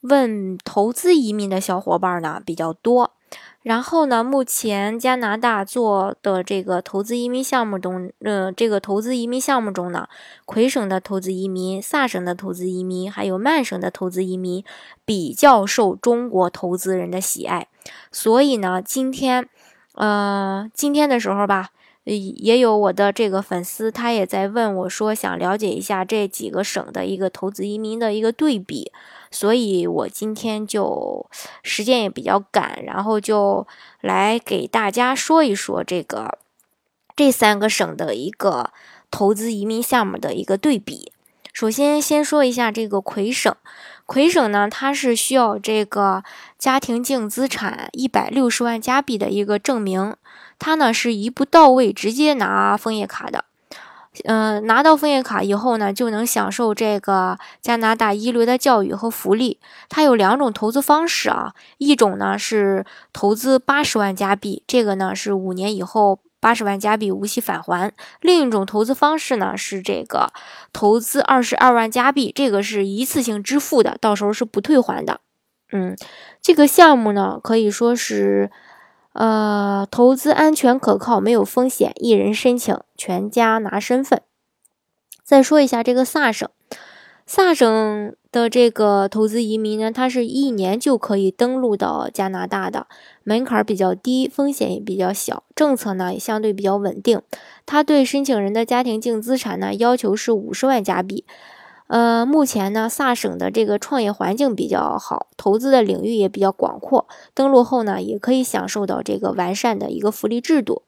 问投资移民的小伙伴呢比较多，然后呢，目前加拿大做的这个投资移民项目中，呃，这个投资移民项目中呢，魁省的投资移民、萨省的投资移民，还有曼省的投资移民比较受中国投资人的喜爱，所以呢，今天，呃，今天的时候吧。也有我的这个粉丝，他也在问我说，想了解一下这几个省的一个投资移民的一个对比，所以我今天就时间也比较赶，然后就来给大家说一说这个这三个省的一个投资移民项目的一个对比。首先，先说一下这个魁省，魁省呢，它是需要这个家庭净资产一百六十万加币的一个证明。他呢是一步到位，直接拿枫叶卡的，嗯，拿到枫叶卡以后呢，就能享受这个加拿大一流的教育和福利。它有两种投资方式啊，一种呢是投资八十万加币，这个呢是五年以后八十万加币无息返还；另一种投资方式呢是这个投资二十二万加币，这个是一次性支付的，到时候是不退还的。嗯，这个项目呢可以说是。呃，投资安全可靠，没有风险，一人申请，全家拿身份。再说一下这个萨省，萨省的这个投资移民呢，它是一年就可以登陆到加拿大的，门槛比较低，风险也比较小，政策呢也相对比较稳定。它对申请人的家庭净资产呢要求是五十万加币。呃，目前呢，萨省的这个创业环境比较好，投资的领域也比较广阔。登陆后呢，也可以享受到这个完善的一个福利制度。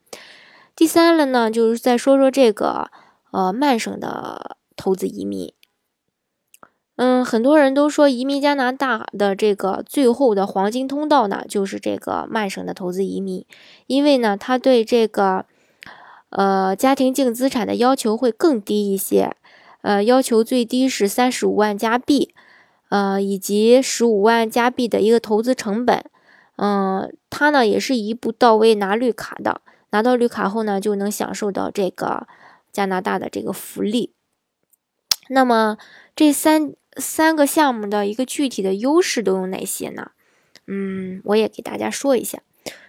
第三了呢，就是再说说这个呃曼省的投资移民。嗯，很多人都说移民加拿大的这个最后的黄金通道呢，就是这个曼省的投资移民，因为呢，他对这个呃家庭净资产的要求会更低一些。呃，要求最低是三十五万加币，呃，以及十五万加币的一个投资成本。嗯，他呢也是一步到位拿绿卡的，拿到绿卡后呢，就能享受到这个加拿大的这个福利。那么这三三个项目的一个具体的优势都有哪些呢？嗯，我也给大家说一下。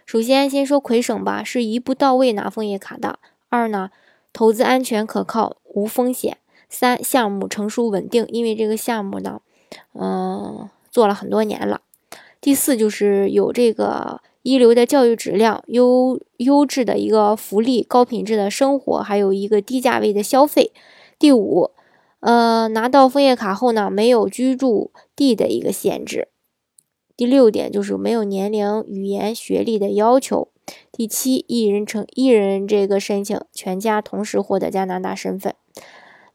首先，先说魁省吧，是一步到位拿枫叶卡的。二呢，投资安全可靠，无风险。三项目成熟稳定，因为这个项目呢，嗯，做了很多年了。第四就是有这个一流的教育质量、优优质的一个福利、高品质的生活，还有一个低价位的消费。第五，呃，拿到枫叶卡后呢，没有居住地的一个限制。第六点就是没有年龄、语言、学历的要求。第七，一人成一人这个申请，全家同时获得加拿大身份。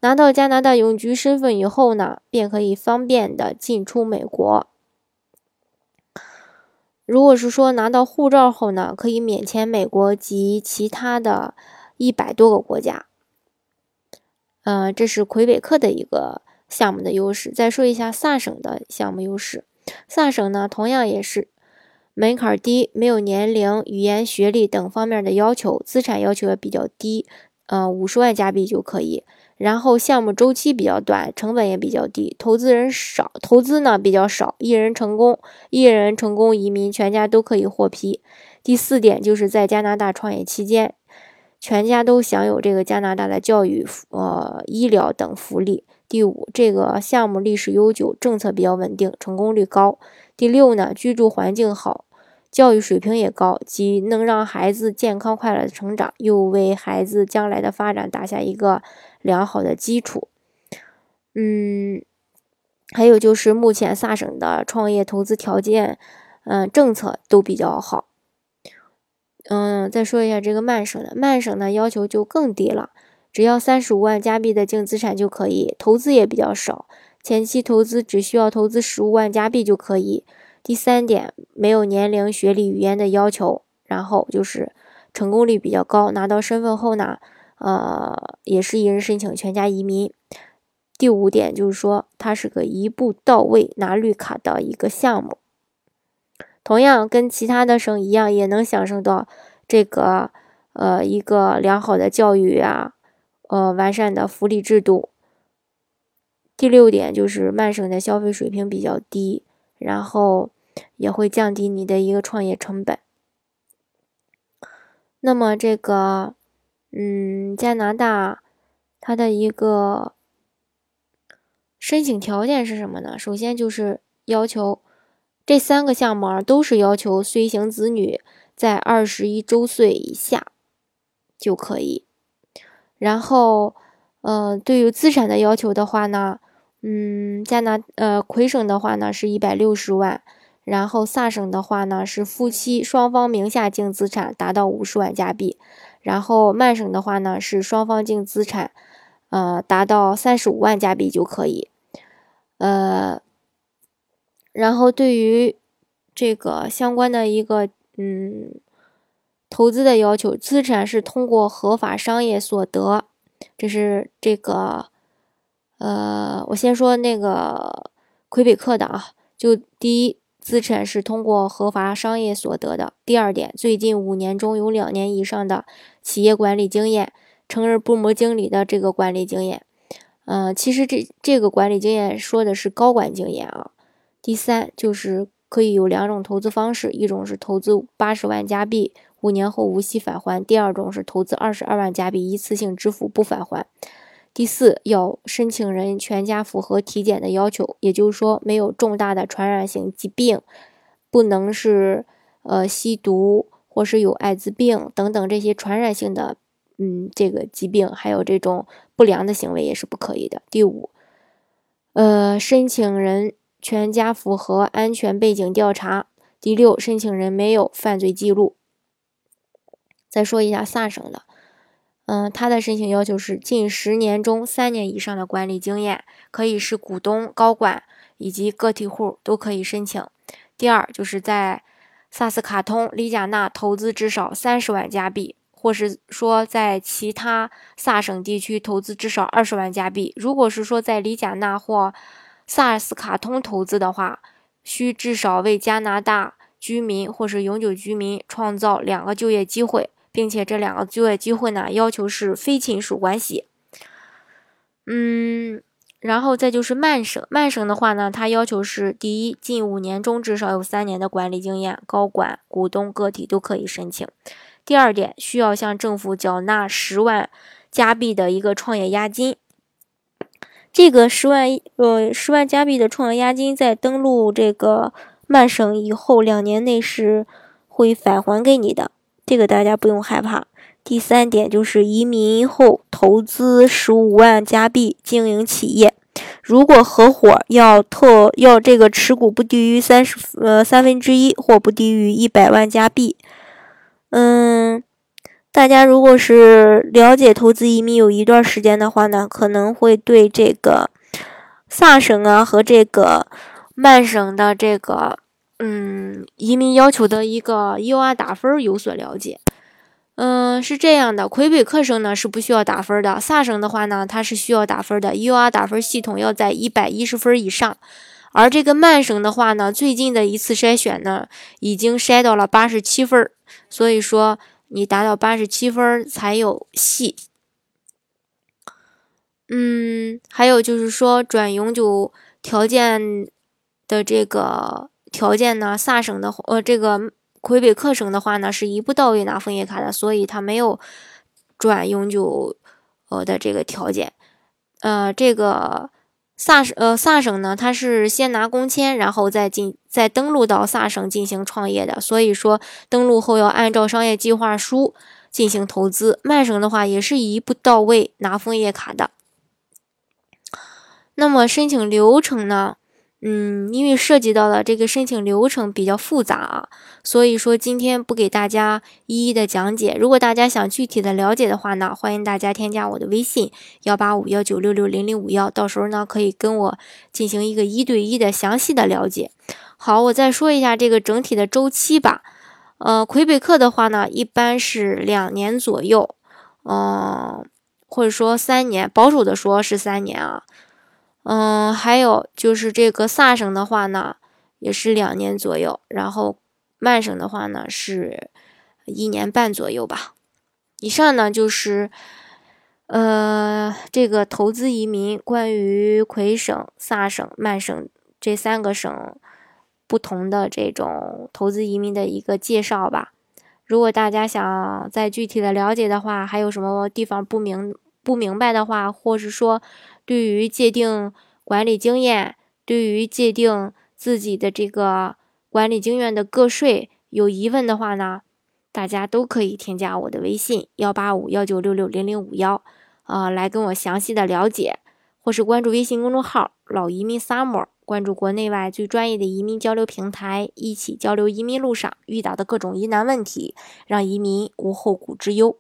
拿到加拿大永居身份以后呢，便可以方便的进出美国。如果是说拿到护照后呢，可以免签美国及其他的一百多个国家。嗯，这是魁北克的一个项目的优势。再说一下萨省的项目优势。萨省呢，同样也是门槛低，没有年龄、语言、学历等方面的要求，资产要求也比较低，呃，五十万加币就可以。然后项目周期比较短，成本也比较低，投资人少，投资呢比较少，一人成功，一人成功移民，全家都可以获批。第四点就是在加拿大创业期间，全家都享有这个加拿大的教育、呃医疗等福利。第五，这个项目历史悠久，政策比较稳定，成功率高。第六呢，居住环境好。教育水平也高，既能让孩子健康快乐的成长，又为孩子将来的发展打下一个良好的基础。嗯，还有就是目前萨省的创业投资条件，嗯，政策都比较好。嗯，再说一下这个曼省的，曼省呢要求就更低了，只要三十五万加币的净资产就可以，投资也比较少，前期投资只需要投资十五万加币就可以。第三点，没有年龄、学历、语言的要求，然后就是成功率比较高。拿到身份后呢，呃，也是一人申请全家移民。第五点就是说，它是个一步到位拿绿卡的一个项目。同样，跟其他的省一样，也能享受到这个呃一个良好的教育啊，呃完善的福利制度。第六点就是曼省的消费水平比较低，然后也会降低你的一个创业成本。那么这个，嗯，加拿大它的一个申请条件是什么呢？首先就是要求这三个项目啊，都是要求随行子女在二十一周岁以下就可以。然后，呃，对于资产的要求的话呢？嗯，加拿呃魁省的话呢是一百六十万，然后萨省的话呢是夫妻双方名下净资产达到五十万加币，然后曼省的话呢是双方净资产呃达到三十五万加币就可以，呃，然后对于这个相关的一个嗯投资的要求，资产是通过合法商业所得，这是这个。呃，我先说那个魁北克的啊，就第一，资产是通过合法商业所得的；第二点，最近五年中有两年以上的企业管理经验，成人部门经理的这个管理经验。嗯，其实这这个管理经验说的是高管经验啊。第三，就是可以有两种投资方式，一种是投资八十万加币，五年后无息返还；第二种是投资二十二万加币，一次性支付不返还。第四，要申请人全家符合体检的要求，也就是说没有重大的传染性疾病，不能是呃吸毒或是有艾滋病等等这些传染性的嗯这个疾病，还有这种不良的行为也是不可以的。第五，呃，申请人全家符合安全背景调查。第六，申请人没有犯罪记录。再说一下萨省的。嗯，他的申请要求是近十年中三年以上的管理经验，可以是股东、高管以及个体户都可以申请。第二，就是在萨斯卡通、里贾纳投资至少三十万加币，或是说在其他萨省地区投资至少二十万加币。如果是说在里贾纳或萨斯卡通投资的话，需至少为加拿大居民或是永久居民创造两个就业机会。并且这两个就业机会呢，要求是非亲属关系。嗯，然后再就是曼省，曼省的话呢，它要求是第一，近五年中至少有三年的管理经验，高管、股东、个体都可以申请。第二点，需要向政府缴纳十万加币的一个创业押金。这个十万呃十万加币的创业押金，在登录这个曼省以后两年内是会返还给你的。这个大家不用害怕。第三点就是移民后投资十五万加币经营企业，如果合伙要特要这个持股不低于三十呃三分之一或不低于一百万加币。嗯，大家如果是了解投资移民有一段时间的话呢，可能会对这个萨省啊和这个曼省的这个。嗯，移民要求的一个 U.R 打分有所了解。嗯，是这样的，魁北克省呢是不需要打分的，萨省的话呢它是需要打分的，U.R 打分系统要在一百一十分以上。而这个曼省的话呢，最近的一次筛选呢已经筛到了八十七分，所以说你达到八十七分才有戏。嗯，还有就是说转永久条件的这个。条件呢？萨省的呃，这个魁北克省的话呢，是一步到位拿枫叶卡的，所以它没有转永久呃的这个条件。呃，这个萨呃萨省呢，它是先拿工签，然后再进再登录到萨省进行创业的，所以说登录后要按照商业计划书进行投资。曼省的话也是一步到位拿枫叶卡的。那么申请流程呢？嗯，因为涉及到了这个申请流程比较复杂啊，所以说今天不给大家一一的讲解。如果大家想具体的了解的话呢，欢迎大家添加我的微信幺八五幺九六六零零五幺，到时候呢可以跟我进行一个一对一的详细的了解。好，我再说一下这个整体的周期吧。呃，魁北克的话呢，一般是两年左右，嗯，或者说三年，保守的说是三年啊。嗯，还有就是这个萨省的话呢，也是两年左右，然后曼省的话呢是一年半左右吧。以上呢就是呃这个投资移民关于魁省、萨省、曼省这三个省。不同的这种投资移民的一个介绍吧。如果大家想再具体的了解的话，还有什么地方不明不明白的话，或是说对于界定管理经验、对于界定自己的这个管理经验的个税有疑问的话呢，大家都可以添加我的微信幺八五幺九六六零零五幺，啊，来跟我详细的了解，或是关注微信公众号老移民 summer。关注国内外最专业的移民交流平台，一起交流移民路上遇到的各种疑难问题，让移民无后顾之忧。